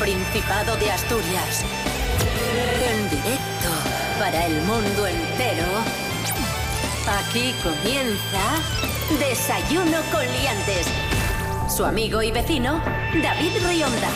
Principado de Asturias. En directo para el mundo entero. Aquí comienza Desayuno con Liantes. Su amigo y vecino, David Rionda.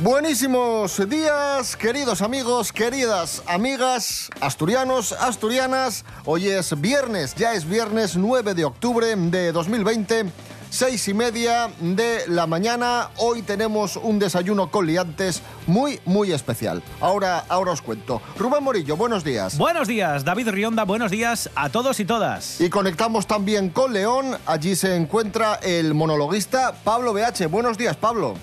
Buenísimos días, queridos amigos, queridas amigas, asturianos, asturianas. Hoy es viernes, ya es viernes 9 de octubre de 2020, seis y media de la mañana. Hoy tenemos un desayuno con liantes muy, muy especial. Ahora, ahora os cuento. Rubén Morillo, buenos días. Buenos días, David Rionda, buenos días a todos y todas. Y conectamos también con León. Allí se encuentra el monologuista Pablo BH. Buenos días, Pablo.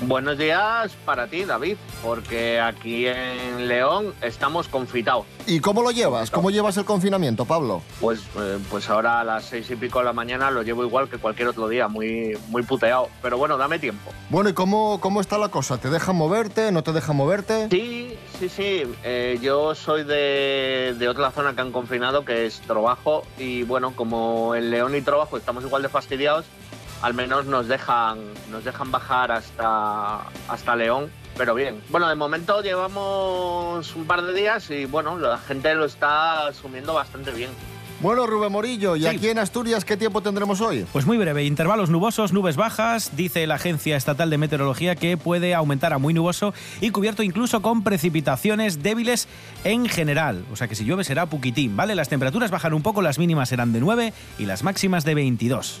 Buenos días para ti, David, porque aquí en León estamos confitados. ¿Y cómo lo llevas? ¿Cómo llevas el confinamiento, Pablo? Pues, eh, pues ahora a las seis y pico de la mañana lo llevo igual que cualquier otro día, muy, muy puteado. Pero bueno, dame tiempo. Bueno, ¿y cómo, cómo está la cosa? ¿Te deja moverte? ¿No te deja moverte? Sí, sí, sí. Eh, yo soy de, de otra zona que han confinado, que es Trabajo. Y bueno, como en León y Trabajo estamos igual de fastidiados, al menos nos dejan, nos dejan bajar hasta, hasta León, pero bien. Bueno, de momento llevamos un par de días y bueno, la gente lo está asumiendo bastante bien. Bueno, Rubén Morillo, ¿y aquí en Asturias qué tiempo tendremos hoy? Pues muy breve, intervalos nubosos, nubes bajas, dice la Agencia Estatal de Meteorología que puede aumentar a muy nuboso y cubierto incluso con precipitaciones débiles en general. O sea que si llueve será puquitín, ¿vale? Las temperaturas bajan un poco, las mínimas serán de 9 y las máximas de 22.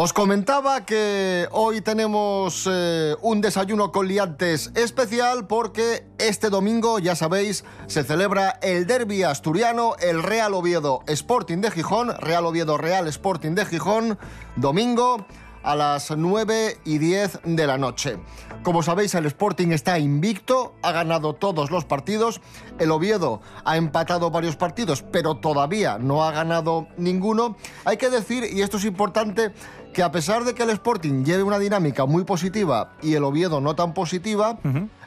Os comentaba que hoy tenemos eh, un desayuno con liantes especial porque este domingo, ya sabéis, se celebra el derby asturiano, el Real Oviedo Sporting de Gijón, Real Oviedo Real Sporting de Gijón, domingo a las 9 y 10 de la noche. Como sabéis, el Sporting está invicto, ha ganado todos los partidos, el Oviedo ha empatado varios partidos, pero todavía no ha ganado ninguno. Hay que decir, y esto es importante, que a pesar de que el Sporting lleve una dinámica muy positiva y el Oviedo no tan positiva,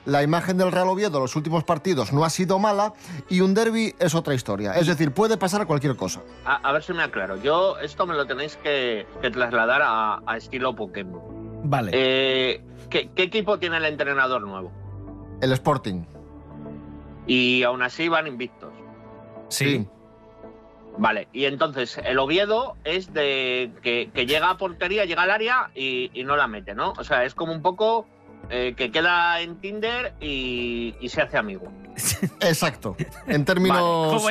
la imagen del Real Oviedo en los últimos partidos no ha sido mala y un derby es otra historia. Es decir, puede pasar cualquier cosa. A, a ver si me aclaro. Yo esto me lo tenéis que, que trasladar a, a estilo Pokémon. Vale. Eh, ¿qué, qué equipo tiene el entrenador nuevo? El Sporting. Y aún así van invictos. sí. Vale, y entonces el Oviedo es de que, que llega a portería, llega al área y, y no la mete, ¿no? O sea, es como un poco eh, que queda en Tinder y, y se hace amigo. Exacto. En términos... Oh,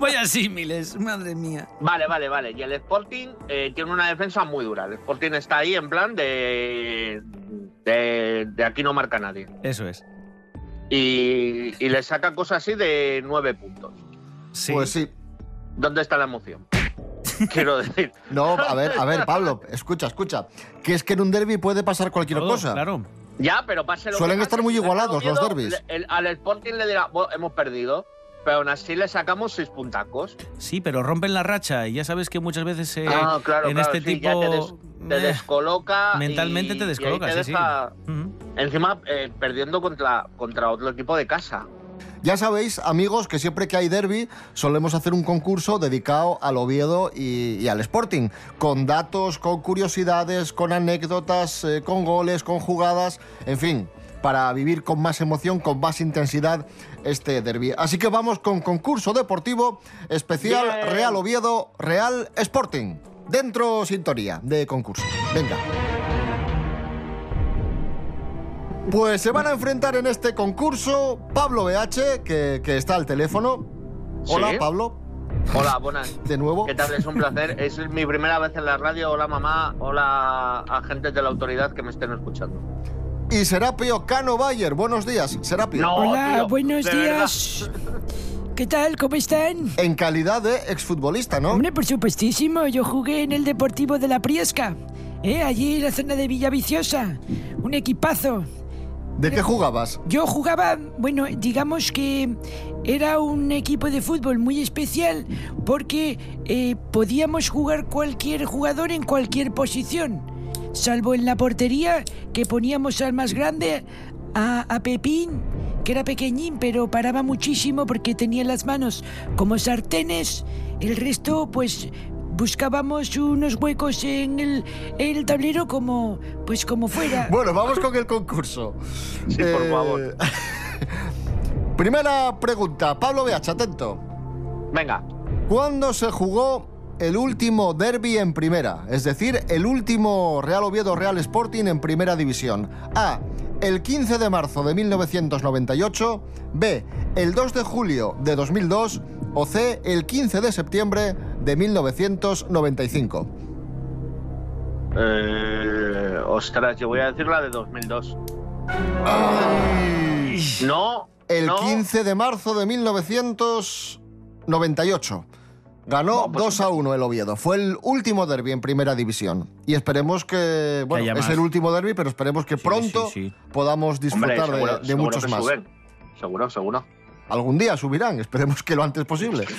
vaya, símiles, madre mía. Vale, vale, vale. Y el Sporting eh, tiene una defensa muy dura. El Sporting está ahí en plan de, de, de aquí no marca nadie. Eso es. Y, y le saca cosas así de nueve puntos. Sí. Pues sí. ¿Dónde está la emoción? Quiero decir. No, a ver, a ver, Pablo, escucha, escucha. Que es que en un derby puede pasar cualquier Todo, cosa. Claro. Ya, pero pase lo que Suelen pase, estar muy igualados los derbis. al Sporting le dirá, "Bueno, hemos perdido, pero aún así le sacamos seis puntacos. Sí, pero rompen la racha y ya sabes que muchas veces eh, ah, claro, en claro, este sí, tipo te, des- te eh, descoloca. mentalmente y- te y descoloca, te sí, deja- sí. Ujú. Encima, eh, perdiendo contra, contra otro equipo de casa. Ya sabéis, amigos, que siempre que hay derby solemos hacer un concurso dedicado al Oviedo y, y al Sporting, con datos, con curiosidades, con anécdotas, eh, con goles, con jugadas, en fin, para vivir con más emoción, con más intensidad este derby. Así que vamos con concurso deportivo especial. Real Oviedo, Real Sporting. Dentro sintonía de concurso. Venga. Pues se van a enfrentar en este concurso Pablo BH, que, que está al teléfono. Hola, Sí. Pablo, Hola, buenas. de nuevo. ¿Qué tal? Es un placer. Es mi primera vez en la radio. Hola, mamá. Hola, agentes de la autoridad que me estén escuchando. Y Serapio Cano Bayer. Buenos días, Serapio. No. Hola, tío, buenos días. ¿Qué tal? ¿Cómo están? En calidad de exfutbolista, ¿no? Hombre, por supuestísimo, yo jugué en el Deportivo de la Priesca, ¿eh? allí en la zona de Villaviciosa. Un equipazo. ¿De qué jugabas? Yo jugaba, bueno, digamos que era un equipo de fútbol muy especial porque eh, podíamos jugar cualquier jugador en cualquier posición, salvo en la portería que poníamos al más grande, a, a Pepín, que era pequeñín pero paraba muchísimo porque tenía las manos como sartenes, el resto pues buscábamos unos huecos en el, en el tablero como pues como fuera. Bueno, vamos con el concurso. Eh, Sí, por favor. Primera pregunta. Pablo BH, atento. Venga. ¿Cuándo se jugó el último derby en primera? Es decir, el último Real Oviedo Real Sporting en primera división. A. El 15 de marzo de 1998. B. El 2 de julio de 2002. O C. El 15 de septiembre de 1995. Eh, ostras, yo voy a decir la de 2002. No. El no. 15 de marzo de 1998. Ganó No, pues 2 a 1 el Oviedo. Fue el último derby en primera división. Y esperemos que. Bueno, es el último derby, pero esperemos que Sí, pronto sí, sí. podamos disfrutar de- seguro- de, seguro muchos más. suben. Seguro, seguro. Algún día subirán, esperemos que lo antes posible.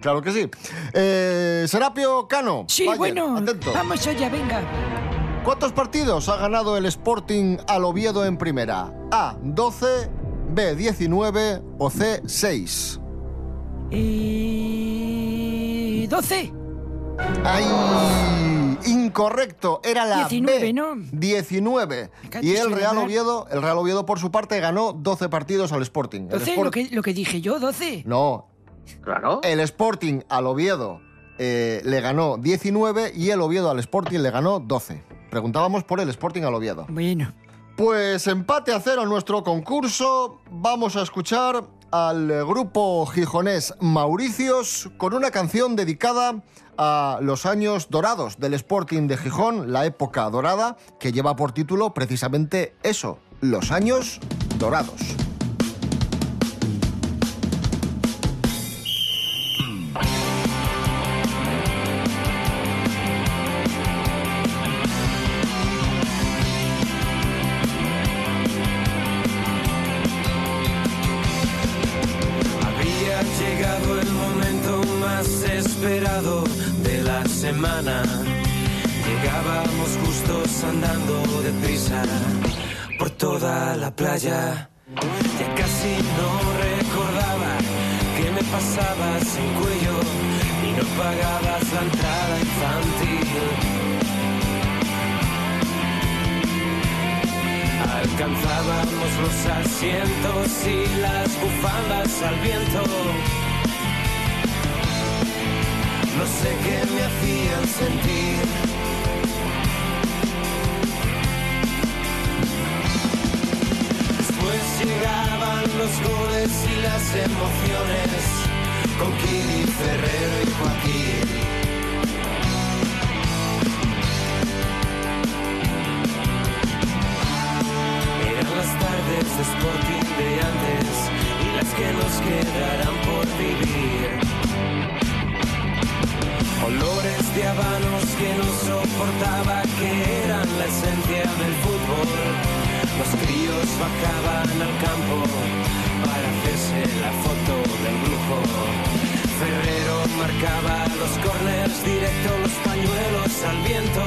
Claro que sí. Eh, Serapio Cano. Sí, Bayer, bueno, atento. vamos allá, venga. ¿Cuántos partidos ha ganado el Sporting al Oviedo en primera? A, 12, B, 19 o C, 6. Eh, 12. ¡Ay! Incorrecto, era la 19, B. ¿no? 19. Me cago Y el Real. Oviedo, el Real Oviedo por su parte ganó 12 partidos al Sporting. El 12, Sport- lo que, lo que dije yo, 12. No, Claro. el Sporting al Oviedo eh, le ganó 19 y el Oviedo al Sporting le ganó 12. Preguntábamos por el Sporting al Oviedo. Bueno, Pues empate a cero en nuestro concurso. Vamos a escuchar al grupo gijonés Mauricios con una canción dedicada a los años dorados del Sporting de Gijón, la época dorada, que lleva por título precisamente eso, los años dorados. Semana. Llegábamos justos andando deprisa por toda la playa. Ya casi no recordaba que me pasabas en cuello y no pagabas la entrada infantil. Alcanzábamos los asientos y las bufandas al viento. No sé qué me hacían sentir. Después llegaban los goles y las emociones con Kiri, Ferrero y Joaquín. Eran las tardes de Sporting de antes y las que nos quedarán por vivir. Olores de habanos que no soportaba, que eran la esencia del fútbol. Los críos bajaban al campo para hacerse la foto del grupo. Ferrero marcaba los corners directo, los pañuelos al viento.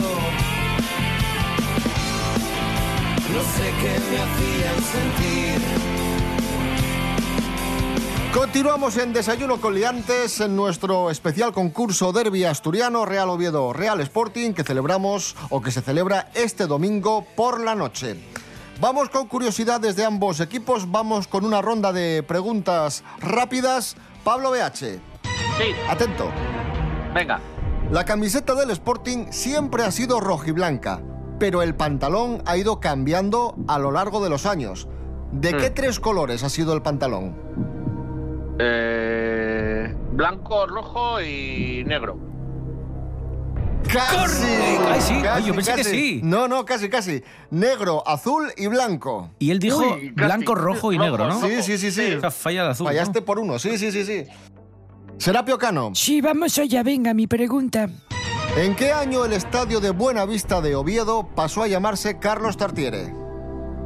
No sé qué me hacían sentir. Continuamos en Desayuno con Liantes en nuestro especial concurso Derby Asturiano Real Oviedo Real Sporting que celebramos o que se celebra este domingo por la noche. Vamos con curiosidades de ambos equipos, vamos con una ronda de preguntas rápidas. Pablo BH, Sí, atento. venga. La camiseta del Sporting siempre ha sido rojiblanca, pero el pantalón ha ido cambiando a lo largo de los años. ¿De qué Hmm. tres colores ha sido el pantalón? Eh, blanco, rojo y negro. ¡Casi! Ay, sí. Ay, yo pensé que sí. No, no, casi, casi. Negro, azul y blanco. Y él dijo Uy, blanco, rojo y Rojo, negro, ¿no? Sí, sí, sí, sí. O sea, falla de azul. ¿no? Fallaste por uno, sí, sí, sí, sí. Serapio Cano, sí, vamos allá, venga, mi pregunta. ¿en qué año el estadio de Buenavista de Oviedo pasó a llamarse Carlos Tartiere?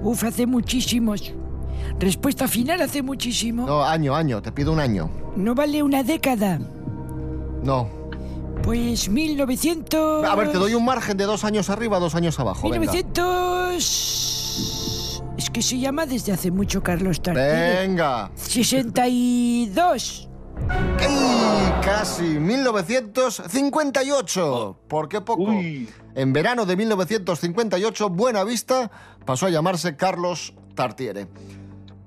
Uf, hace muchísimos. Respuesta final hace muchísimo. No, año, año, te pido un año. No vale una década. No. Pues 1900... A ver, te doy un margen de dos años arriba, dos años abajo. Venga. 1900... Es que se llama desde hace mucho Carlos Tartiere. Venga. 62. ¡Ey! Casi 1958. ¿Por qué poco? Uy. En verano de 1958, Buena Vista pasó a llamarse Carlos Tartiere.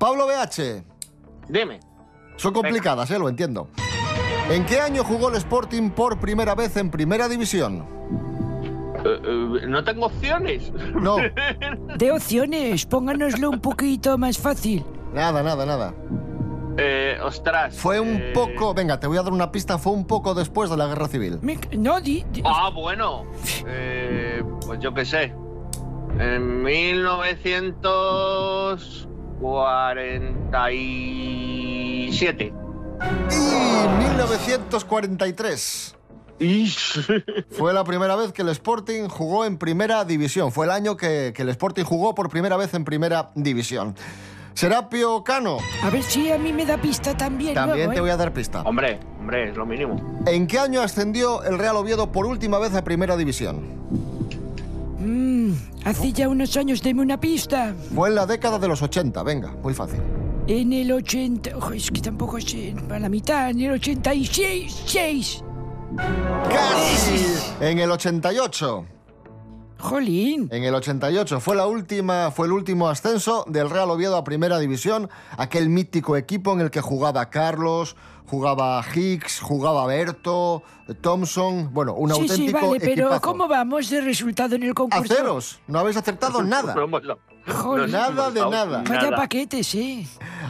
Pablo BH. Dime. Son complicadas, ¿eh? Lo entiendo. ¿En qué año jugó el Sporting por primera vez en Primera División? Eh, eh, no tengo opciones. No, De opciones, pónganoslo un poquito más fácil. nada, nada, nada. Eh, ostras. Fue un eh, poco... Venga, te voy a dar una pista. Fue un poco después de la Guerra Civil. Me- no, di, di- Ah, bueno. Eh, pues yo qué sé. En 1947. Y 1943. Fue la primera vez que el Sporting jugó en primera división. Fue el año que, que el Sporting jugó por primera vez en primera división. Serapio Cano, A ver si a mí me da pista también. también luego, te ¿eh? voy a dar pista. Hombre, hombre, es lo mínimo. ¿En qué año ascendió el Real Oviedo por última vez a primera división? Mm, hace ya unos años, deme una pista. Fue en la década de los 80, venga, muy fácil. En el 80... Ojo, es que tampoco sé, a la mitad, en el 86. seis. ¡Casi! En el 88. Jolín. En el 88 fue la última, fue el último ascenso del Real Oviedo a Primera División, aquel mítico equipo en el que jugaba Carlos, jugaba Hicks, jugaba Berto, Thompson, bueno, un Sí, sí, auténtico vale, pero. ¿cómo vamos de resultado en el A concurso? ceros, no habéis acertado nada. Joder. Nada de nada. Vaya nada. paquetes, ¿eh?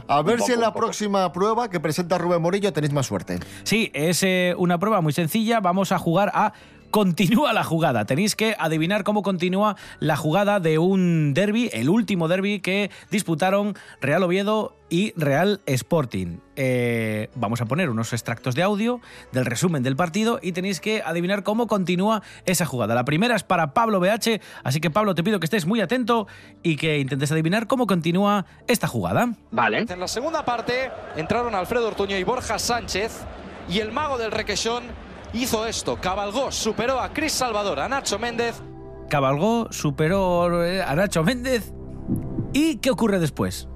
A ver si en la próxima prueba que presenta Rubén Morillo tenéis más suerte. Sí, es eh, una prueba muy sencilla. Vamos a jugar a Continúa la jugada. Tenéis que adivinar cómo continúa la jugada de un derby, el último derby que disputaron Real Oviedo y Real Sporting. Eh, vamos a poner unos extractos de audio del resumen del partido y tenéis que adivinar cómo continúa esa jugada. La primera es para Pablo BH, así que Pablo te pido que estés muy atento y que intentes adivinar cómo continúa esta jugada. Vale. En la segunda parte entraron Alfredo Ortuño y Borja Sánchez y el mago del requesón hizo esto, cabalgó, superó a Cris Salvador, a Nacho Méndez Cabalgó, superó eh, a Nacho Méndez. ¿Y qué ocurre después?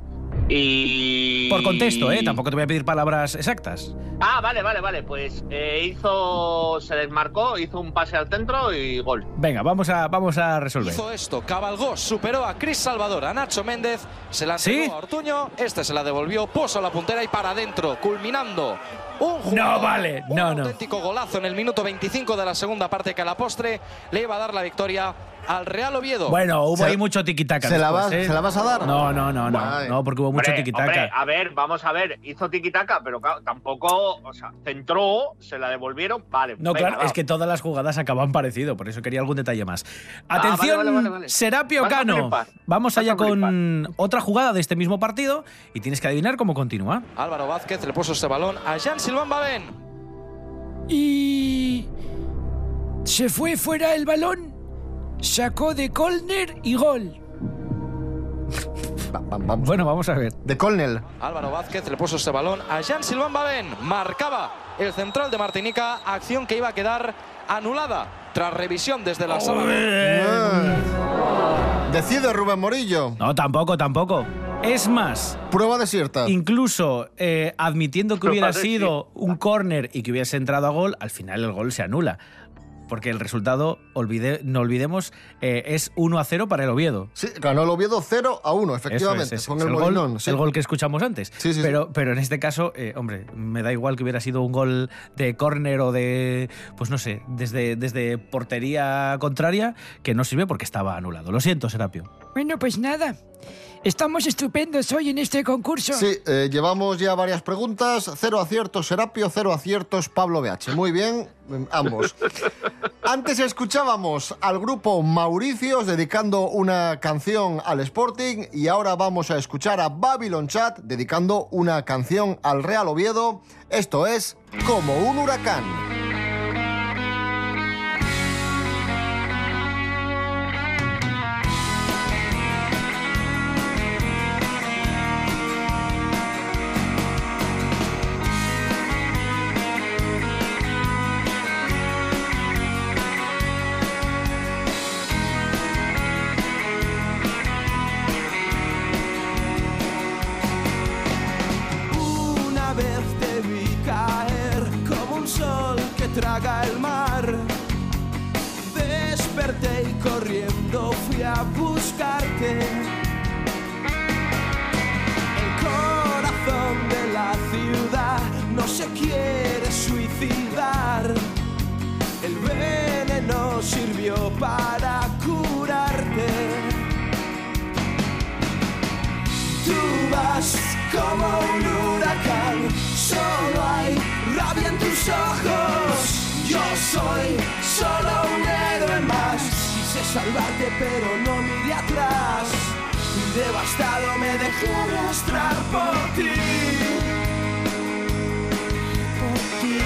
Y. Por contexto, ¿eh? Tampoco te voy a pedir palabras exactas. Ah, vale, vale, vale. Pues eh, hizo. Se desmarcó, hizo un pase al centro y gol. Venga, vamos a, vamos a resolver. hizo esto, cabalgó, superó a Cris Salvador, a Nacho Méndez, se la entregó ¿Sí? a Ortuño, este se la devolvió, puso la puntera y para adentro, culminando un jugador, No vale, un no, no. auténtico golazo en el minuto 25 de la segunda parte que a la postre le iba a dar la victoria al Real Oviedo. Bueno, hubo Se- ahí mucho tiquitaca. ¿se la después, vas- ¿eh? se la vas a dar? No, no, no, no. Ay. No, porque hubo mucho tiquitaca. a ver, vamos a ver. Hizo tiquitaca, pero claro, tampoco. O sea, centró, se la devolvieron. Vale. No, venga, claro, va. es que todas las jugadas acaban parecido, por eso quería algún detalle más. Ah, Atención, vale, vale, vale, vale. Serapio Cano. Vamos allá con otra jugada de este mismo partido y tienes que adivinar cómo continúa. Álvaro Vázquez le puso este balón a Jean Silván Babén. Y... Se fue fuera el balón, sacó de córner y gol. Bueno, vamos a ver. De Colnell. Álvaro Vázquez le puso este balón a Jean Silván Babén. Marcaba el central de Martinica, acción que iba a quedar anulada tras revisión desde la sala. Ah. Decide Rubén Morillo. No, tampoco, tampoco. Es más, Prueba desierta. incluso eh, admitiendo que hubiera sido un córner y que hubiese entrado a gol, al final el gol se anula. Porque el resultado, olvide- no olvidemos, eh, es 1 a 0 para el Oviedo. Sí, ganó el Oviedo 0 a 1, Eso efectivamente. es, es, con es el, el, Molinón. gol, sí. el gol que escuchamos antes. Sí, sí, pero, pero en este caso, eh, hombre, me da igual que hubiera sido un gol de córner o de, pues no sé, desde, desde portería contraria, que no sirve porque estaba anulado. Lo siento, Serapio. Bueno, pues nada. Estamos estupendos hoy en este concurso. Sí, eh, llevamos ya varias preguntas. Cero aciertos Serapio, cero aciertos Pablo BH. Muy bien, mm, ambos. Antes escuchábamos al grupo Mauricios dedicando una canción al Sporting y ahora vamos a escuchar a Babylon Chat dedicando una canción al Real Oviedo. Esto es Como un huracán. Salvarte, pero no miré atrás. Y devastado me dejé arrastrar por ti. Por ti.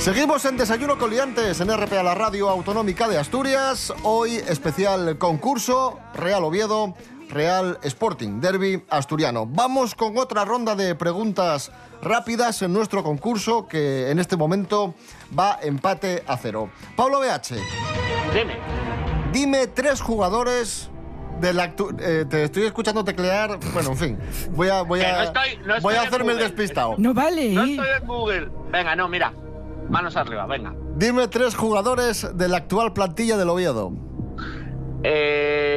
Seguimos en Desayuno con Liantes en RPA, la radio autonómica de Asturias. Hoy especial concurso Real Oviedo, Real Sporting, Derby asturiano. Vamos con otra ronda de preguntas rápidas en nuestro concurso que en este momento va empate a cero. Pablo BH, Dime. dime tres jugadores del actu- eh, te estoy escuchando teclear. Bueno, en fin. Voy a, voy a, no estoy- no estoy voy a hacerme el despistado. No vale, No ¿eh? estoy en Google. Venga, no, mira. Manos arriba, venga. Dime tres jugadores de la actual plantilla del Oviedo. Eh,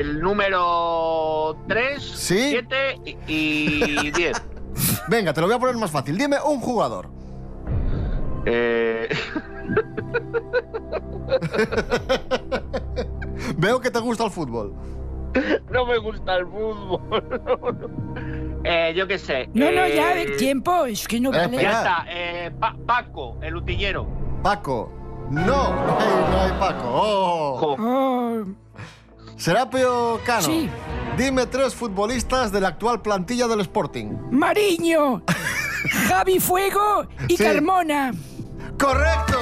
el número 3, Sí. 7 y 10. Venga, te lo voy a poner más fácil. Dime un jugador. eh, Veo que te gusta el fútbol. no me gusta el fútbol. eh, yo qué sé. No, no, eh, ya, tiempo, es que no Eh, vale. Ya está. eh, Pa- Paco, el utillero. Paco. No, no hay, no hay Paco. Oh. Oh, Serapio Cano. Sí. Dime tres futbolistas de la actual plantilla del Sporting. Mariño, Javi Fuego y Sí. Carmona. ¡Correcto!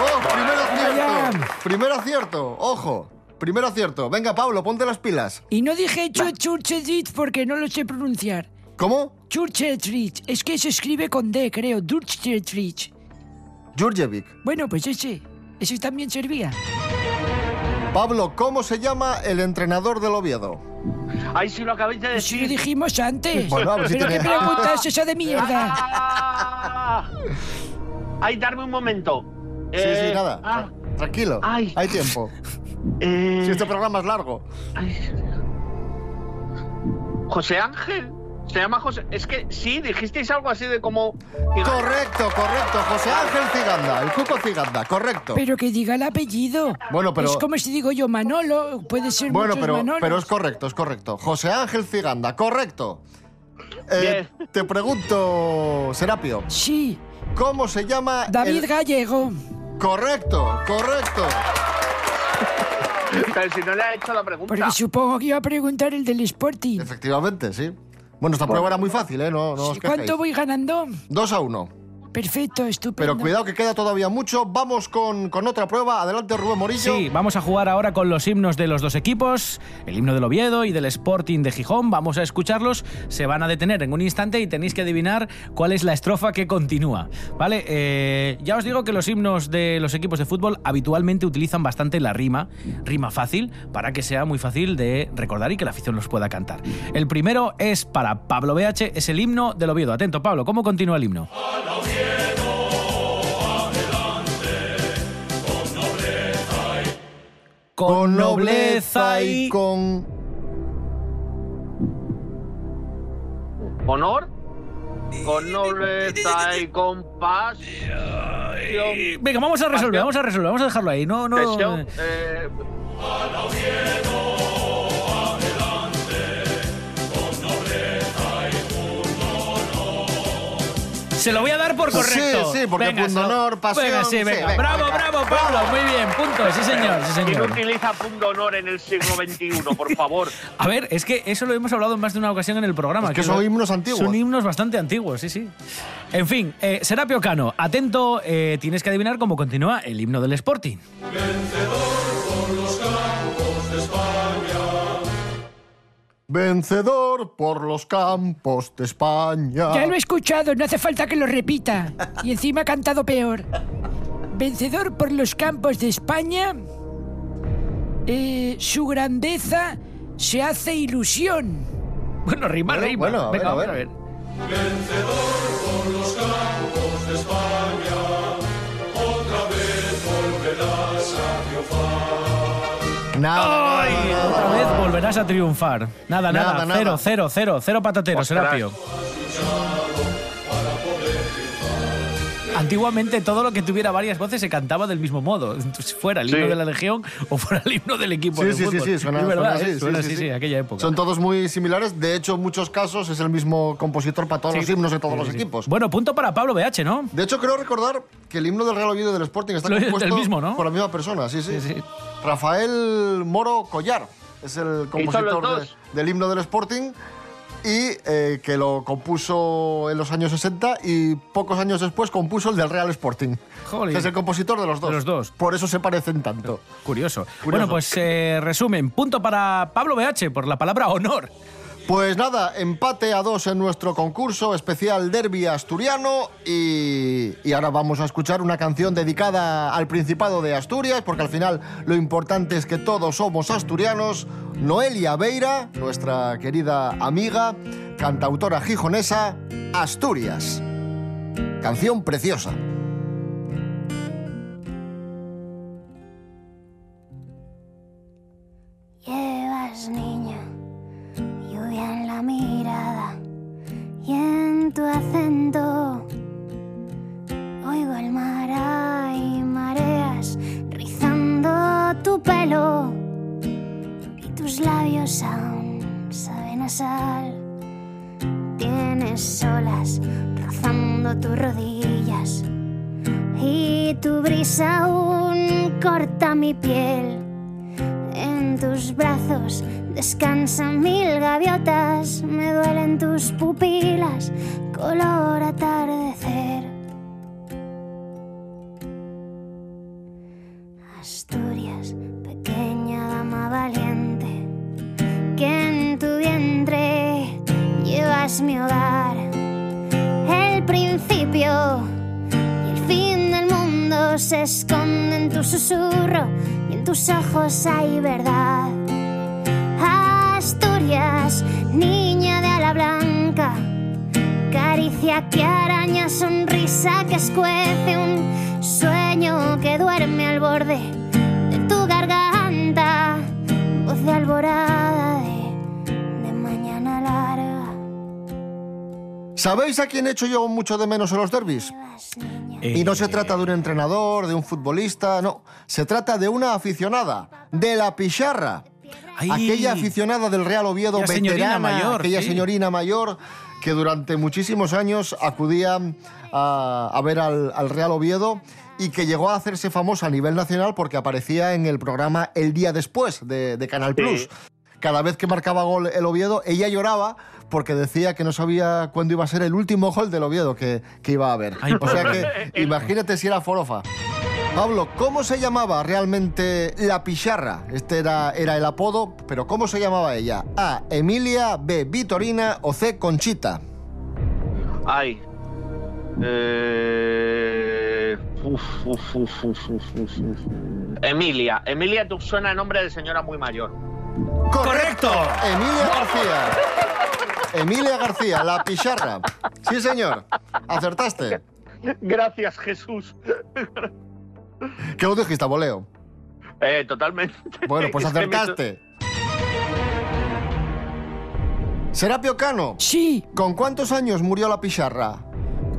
¡Oh, primer acierto! Primer acierto, ojo. Primer acierto. Venga, Pablo, ponte las pilas. Y no dije Churchetrich porque no lo sé pronunciar. ¿Cómo? Churchetrich, es que se escribe con D, creo. Churchetrich. Jurjevic. Bueno, pues ese, ese también servía. Pablo, ¿cómo se llama el entrenador del Oviedo? Ay, si lo acabáis de Pues si lo decir. dijimos antes. Bueno, a ver si Pero qué pregunta es esa de mierda. Ah. Ay, darme un momento. Sí, sí, Eh, nada. ah, Tra- Tranquilo. Ay. Hay tiempo. eh, Si este programa es largo. ay. José Ángel. Se llama José. Es que sí, dijisteis algo así de como. Correcto, correcto. José Ángel Ciganda, el Cuco Ciganda, correcto. Pero que diga el apellido. Bueno, pero- Es como si digo yo Manolo, puede ser Bueno, muchos pero, Manolos. pero es correcto, es correcto. José Ángel Ciganda, correcto. Eh, te pregunto, Serapio, Sí, ¿cómo se llama? David el- Gallego. Correcto, correcto. Pero si no le ha hecho la pregunta. Porque supongo que iba a preguntar el del Sporting. Efectivamente, sí. Bueno, esta prueba era muy fácil, ¿eh? No, no os ¿Cuánto voy ganando? Dos a uno. Perfecto, estupendo. Pero cuidado que queda todavía mucho. Vamos con, con otra prueba. Adelante, Rubén Morillo. Sí, vamos a jugar ahora con los himnos de los dos equipos, el himno del Oviedo y del Sporting de Gijón. Vamos a escucharlos, se van a detener en un instante y tenéis que adivinar cuál es la estrofa que continúa. ¿Vale? Eh, ya os digo que los himnos de los equipos de fútbol habitualmente utilizan bastante la rima, rima fácil, para que sea muy fácil de recordar y que la afición los pueda cantar. El primero es para Pablo BH, es el himno del Oviedo. Atento, Pablo, ¿cómo continúa el himno? Con nobleza y con... Honor. Con nobleza y compasión. Venga, vamos a resolver, vamos a resolver, vamos a dejarlo ahí. No, no. Presión, eh, Se lo voy a dar por correcto. Sí, sí, porque Venga, lo- pundonor, pasión, Venga, sí, sí, venga. venga, bravo, venga. bravo, Pablo. Muy bien, punto. Sí, señor, sí, ¿Quién utiliza punto honor en el siglo XXI, por favor? A ver, es que eso lo hemos hablado en más de una ocasión en el programa. Es que son lo- himnos antiguos. Son himnos bastante antiguos, sí, sí. En fin, eh, Serapio Cano, atento, eh, tienes que adivinar cómo continúa el himno del Sporting. Vencedor por los campos de España. Ya lo he escuchado, no hace falta que lo repita. Y encima ha cantado peor. Vencedor por los campos de España, eh, su grandeza se hace ilusión. Bueno, rima, Bueno, rima. bueno, a ver, Venga, a vamos a ver. ver. Nada, ¡Ay! Nada, nada. Otra vez volverás a triunfar. Nada, nada. Nada, Cero, nada. cero, cero. Cero patatero. Serapio. Antiguamente todo lo que tuviera varias voces se cantaba del mismo modo. Entonces, fuera el Sí. himno de la Legión o fuera el himno del equipo Sí, de sí, sí, fútbol. sí, suena, es verdad, suena ¿eh? Suena sí, sí, sí. aquella época. Son todos muy similares. De hecho, en muchos casos es el mismo compositor para todos los himnos de todos los equipos. Bueno, punto para Pablo BH, ¿no? De hecho, creo recordar que el himno del Real Oviedo del Sporting está Lo- compuesto mismo, ¿no? por la misma persona. Sí, sí. Rafael Moro Collar es el compositor de- del himno del Sporting y eh, que lo compuso en los años 60 y pocos años después compuso el del Real Sporting. Jolín. Que es el compositor de los dos. De los dos. Por eso se parecen tanto. Curioso. Curioso. Bueno, pues eh, resumen. Punto para Pablo BH por la palabra honor. Pues nada, empate a dos en nuestro concurso especial Derby Asturiano y, y ahora vamos a escuchar una canción dedicada al Principado de Asturias, porque al final lo importante es que todos somos asturianos. Noelia Beira, nuestra querida amiga, cantautora gijonesa, Asturias. Canción preciosa. Ojos hay verdad. Asturias, niña de ala blanca, caricia que araña, sonrisa que escuece, un sueño que duerme al borde de tu garganta, voz de alborada de, de mañana larga. ¿Sabéis a quién echo yo mucho de menos en los derbis? Niña, Y no se trata de un entrenador, de un futbolista, no. Se trata de una aficionada, de la Picharra. Ay. Aquella aficionada del Real Oviedo, Aquella señorina veterana, mayor, aquella sí. señorina mayor que durante muchísimos años acudía a, a ver al, al Real Oviedo y que llegó a hacerse famosa a nivel nacional porque aparecía en el programa El Día Después de, de Canal Sí. Plus. Cada vez que marcaba gol el Oviedo, ella lloraba porque decía que no sabía cuándo iba a ser el último gol del Oviedo que, que iba a haber. Ay, o sea que imagínate si era forofa. Pablo, ¿cómo se llamaba realmente la Picharra? Este era, era el apodo, pero ¿cómo se llamaba ella? A. Emilia, B. Vitorina o C. Conchita. Ay. Eh, uf, uf, uf, uf, uf, uf, uf. Emilia. Emilia tú suena a nombre de señora muy mayor. ¡Correcto! Emilia García. Emilia García, la Picharra. Sí, señor. Acertaste. Gracias, Jesús. ¿Qué lo dijiste, voleo? Eh, totalmente. Bueno, pues Es que me- acertaste. Serapio Cano, Sí, ¿con cuántos años murió la Picharra?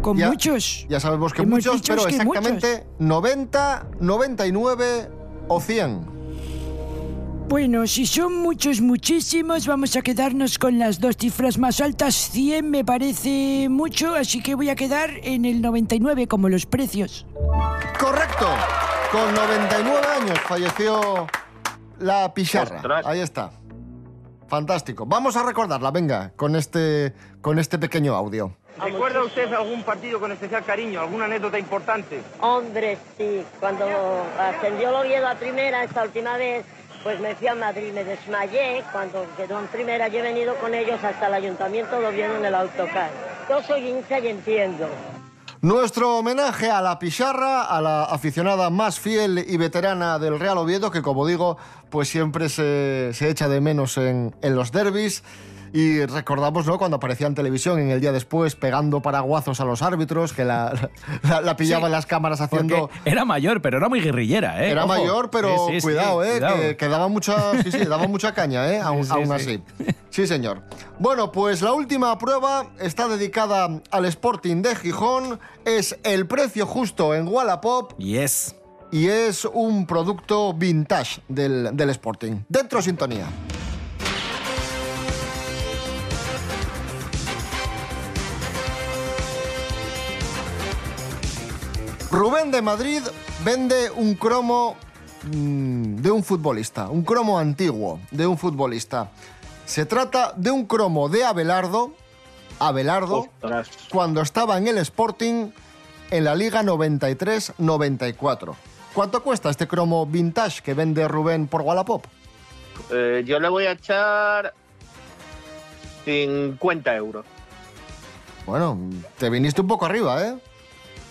con Ya- muchos. Ya sabemos que Hemos muchos, pero que exactamente 90, 99 o 100. Bueno, si son muchos, muchísimos, vamos a quedarnos con las dos cifras más altas. 100 me parece mucho, así que voy a quedar en el 99 como los precios. Correcto. Con 99 años falleció la Picharra. Ostras. Ahí está. Fantástico. Vamos a recordarla, venga, con este, con este pequeño audio. ¿Recuerda usted algún partido con especial cariño, alguna anécdota importante? Hombre, sí. Cuando ascendió el Oviedo a primera esta última vez, pues me fui a Madrid, me desmayé. Cuando quedó en primera, yo he venido con ellos hasta el Ayuntamiento de Oviedo en el autocar. Yo soy hincha y entiendo. Nuestro homenaje a la Picharra, a la aficionada más fiel y veterana del Real Oviedo, que como digo, pues siempre se, se echa de menos en, en los derbis. Y recordamos, ¿no? Cuando aparecía en televisión en el día después pegando paraguazos a los árbitros, que la, la, la pillaban Sí. las cámaras haciendo... Era mayor, pero era muy guerrillera, ¿eh? Era Ojo. mayor, pero Sí, sí, sí, cuidado, ¿eh? cuidado. Que, que daba mucha, sí, sí, daba mucha caña, ¿eh? Aún, aún sí. así. Sí, señor. Bueno, pues la última prueba está dedicada al Sporting de Gijón. Es el precio justo en Wallapop Yes. y es un producto vintage del, del Sporting. Dentro sintonía. Rubén de Madrid vende un cromo mm, de un futbolista, un cromo antiguo de un futbolista. Se trata de un cromo de Abelardo, Abelardo, Ostras. cuando estaba en el Sporting en la Liga 93-94. ¿Cuánto cuesta este cromo vintage que vende Rubén por Wallapop? Eh, yo le voy a echar 50 euros. Bueno, te viniste un poco arriba, ¿eh?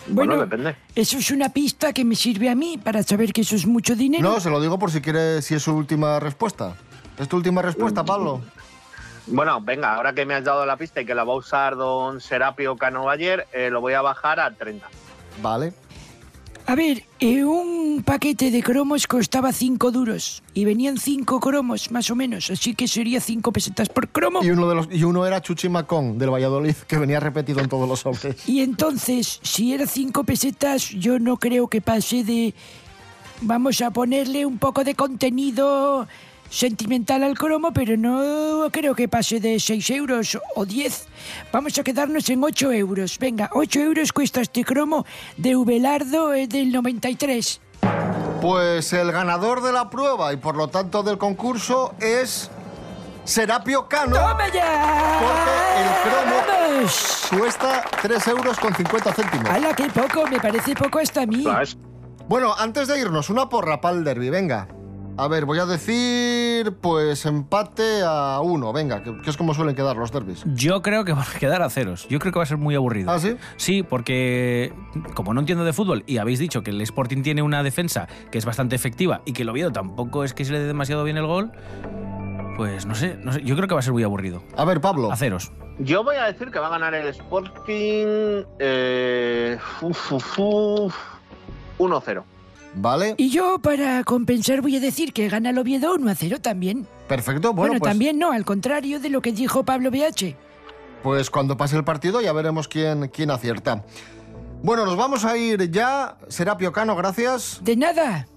Bueno, Bueno, depende. eso es una pista que me sirve a mí para saber que eso es mucho dinero. No, se lo digo por si quiere, si es su última respuesta. ¿Es tu última respuesta, Pablo? Bueno, venga, ahora que me has dado la pista y que la va a usar don Serapio Cano Bayer, eh, lo voy a bajar a 30. Vale. A ver, eh, un paquete de cromos costaba 5 duros y venían 5 cromos más o menos, así que sería 5 pesetas por cromo. Y uno, de los, y uno era Chuchi Macón, del Valladolid, que venía repetido en todos los sobres. Y entonces, si era 5 pesetas, yo no creo que pase de... Vamos a ponerle un poco de contenido sentimental al cromo, pero no creo que pase de 6 euros o 10. Vamos a quedarnos en 8 euros. Venga, 8 euros cuesta este cromo de Ubelardo eh, del 93. Pues el ganador de la prueba y por lo tanto del concurso es Serapio Cano. ¡Toma ya! Porque el cromo ¡Vamos! cuesta 3 euros con 50 céntimos. ¡Hala, qué poco! Me parece poco hasta a mí. ¿Sabes? Bueno, antes de irnos, una porra para el derby, venga. A ver, voy a decir, pues empate a uno, venga, que, que es como suelen quedar los derbis. Yo creo que va a quedar a ceros. Yo creo que va a ser muy aburrido. ¿Ah, sí? Sí, porque como no entiendo de fútbol y habéis dicho que el Sporting tiene una defensa que es bastante efectiva y que el Oviedo tampoco es que se le dé demasiado bien el gol, pues no sé, no sé. Yo creo que va a ser muy aburrido. A ver, Pablo. A ceros. Yo voy a decir que va a ganar el Sporting eh, uf, uf, uf, 1-0. Vale, Y yo, para compensar, voy a decir que gana el Oviedo 1 a 0 también. perfecto. Bueno, Bueno, pues, también no, al contrario de lo que dijo Pablo BH. pues cuando pase el partido ya veremos quién, quién acierta. Bueno, nos vamos a ir ya. Serapio Cano, gracias. De nada.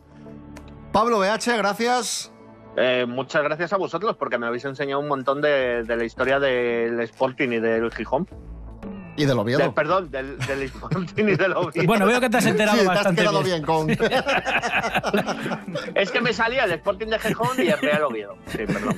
Pablo BH, gracias. Eh, muchas gracias a vosotros porque me habéis enseñado un montón de, de la historia del Sporting y del Gijón. Y del Oviedo. Del- perdón, del, del Sporting y del Oviedo. Bueno, veo que te has enterado sí, te has bastante quedado bien. bien con... Es que me salía el Sporting de Gijón y el Real Oviedo. Sí, perdón.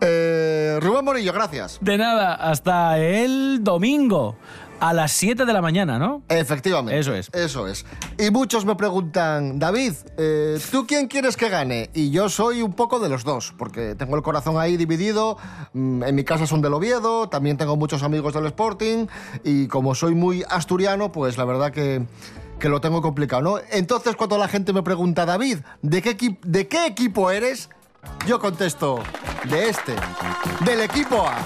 Eh, Rubén Morillo, gracias. De nada, hasta el domingo a las 7 de la mañana, ¿no? Efectivamente. Eso es. Eso es. Y muchos me preguntan, David, eh, ¿tú quién quieres que gane? Y yo soy un poco de los dos, porque tengo el corazón ahí dividido. Mm, En mi casa son del Oviedo, también tengo muchos amigos del Sporting. Y como soy muy asturiano, pues la verdad que, que lo tengo complicado, ¿no? Entonces, cuando la gente me pregunta, David, ¿de qué, ¿de qué equipo eres? Yo contesto, de este, del equipo A.